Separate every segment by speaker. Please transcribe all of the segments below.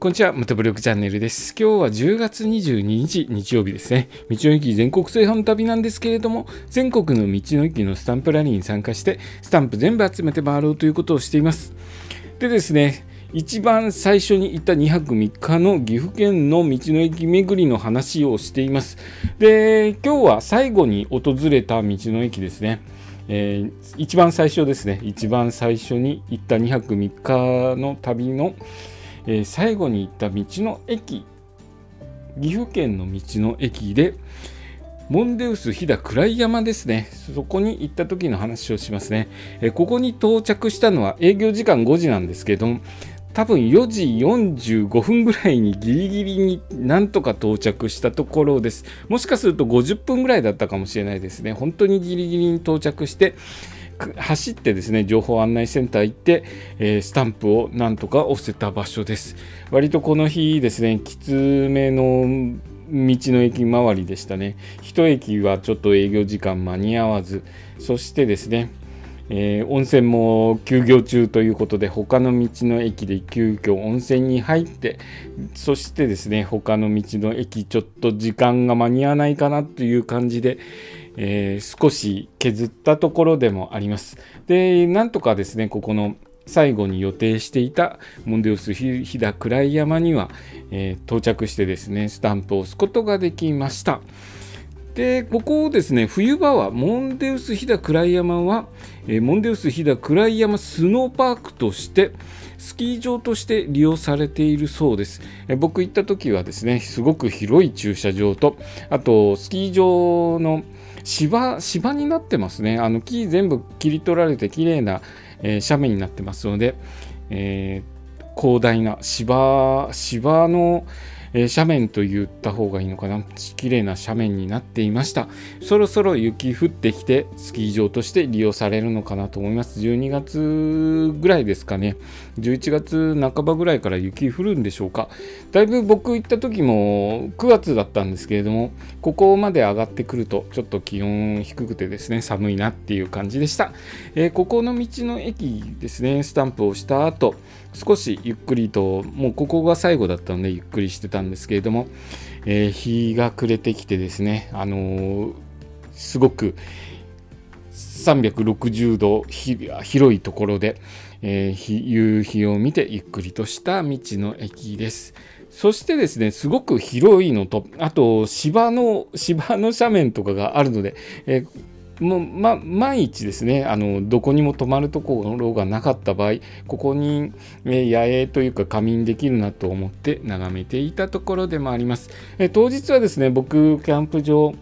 Speaker 1: こんにちは、ムトブログチャンネルです。今日は10月22日、日曜日ですね。道の駅全国制覇の旅なんですけれども、全国の道の駅のスタンプラリーに参加して、スタンプ全部集めて回ろうということをしています。でですね、一番最初に行った2泊3日の岐阜県の道の駅巡りの話をしています。で、今日は最後に訪れた道の駅ですね。えー、一番最初ですね、一番最初に行った2泊3日の旅の、えー、最後に行った道の駅。岐阜県の道の駅でモンデウス飛騨暗山ですね。そこに行った時の話をしますね、えー、ここに到着したのは営業時間5時なんですけども多分4時45分ぐらいにギリギリになんとか到着したところです。もしかすると50分ぐらいだったかもしれないですね。本当にギリギリに到着して走ってですね情報案内センター行って、えー、スタンプをなんとか押せた場所です。割とこの日ですねきつめの道の駅周りでしたね。一駅はちょっと営業時間間に合わずそしてですねえー、温泉も休業中ということで他の道の駅で急遽温泉に入ってそしてですね他の道の駅ちょっと時間が間に合わないかなという感じで、えー、少し削ったところでもあります。で、なんとかですね、ここの最後に予定していたモンデウス飛騨暗い山には、えー、到着してですね、スタンプを押すことができました。で、ここをですね、冬場はモンデウス飛騨暗い山は、えー、モンデウス飛騨暗い山スノーパークとして、スキー場として利用されているそうです。え僕行った時はですね、すごく広い駐車場と、あとスキー場の芝芝になってますね。あの木全部切り取られて綺麗な、えー、斜面になってますので、えー、広大な芝芝の、えー、斜面と言った方がいいのかな。綺麗な斜面になっていました。そろそろ雪降ってきてスキー場として利用されるのかなと思います。12月ぐらいですかね。11月半ばぐらいから雪降るんでしょうか。だいぶ僕行った時も9月だったんですけれどもここまで上がってくるとちょっと気温低くてですね寒いなっていう感じでした、えー、ここの道の駅ですね。スタンプをした後少しゆっくりともうここが最後だったのでゆっくりしてたんですけれども、えー、日が暮れてきてですね、あのー、すごく360度広いところで、えー、夕日を見てゆっくりとした道の駅です。そしてですね、すごく広いのと、あと芝の、芝の斜面とかがあるので、えーもう、ま、万一ですねあのどこにも泊まるところがなかった場合ここに、え野営というか仮眠できるなと思って眺めていたところでもあります、え当日はですね僕キャンプ場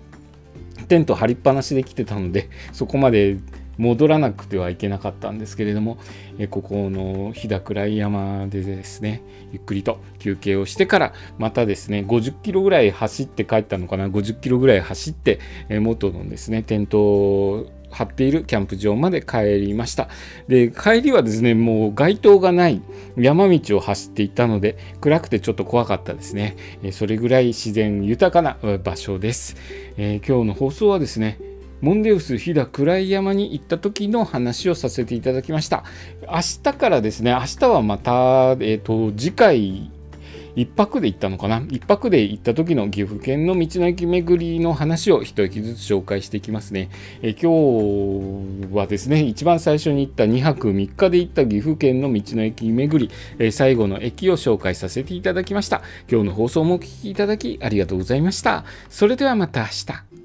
Speaker 1: テント張りっぱなしで来てたのでそこまで戻らなくてはいけなかったんですけれども、えここの飛騨暗山でですねゆっくりと休憩をしてからまたですね50キロぐらい走って帰ったのかな50キロぐらい走って、え元のですねテントを張っているキャンプ場まで帰りました。で帰りはですねもう街灯がない山道を走っていたので暗くてちょっと怖かったですね。それぐらい自然豊かな場所です、えー、今日の放送はですねモンデウス飛騨暗山に行った時の話をさせていただきました。明日からですね、明日はまた、えーと、次回1泊で行ったのかな？1泊で行った時の岐阜県の道の駅巡りの話を一駅ずつ紹介していきますね。え今日はですね、一番最初に行った2泊3日で行った岐阜県の道の駅巡り、え最後の駅を紹介させていただきました。今日の放送もお聴きいただきありがとうございました。それではまた明日。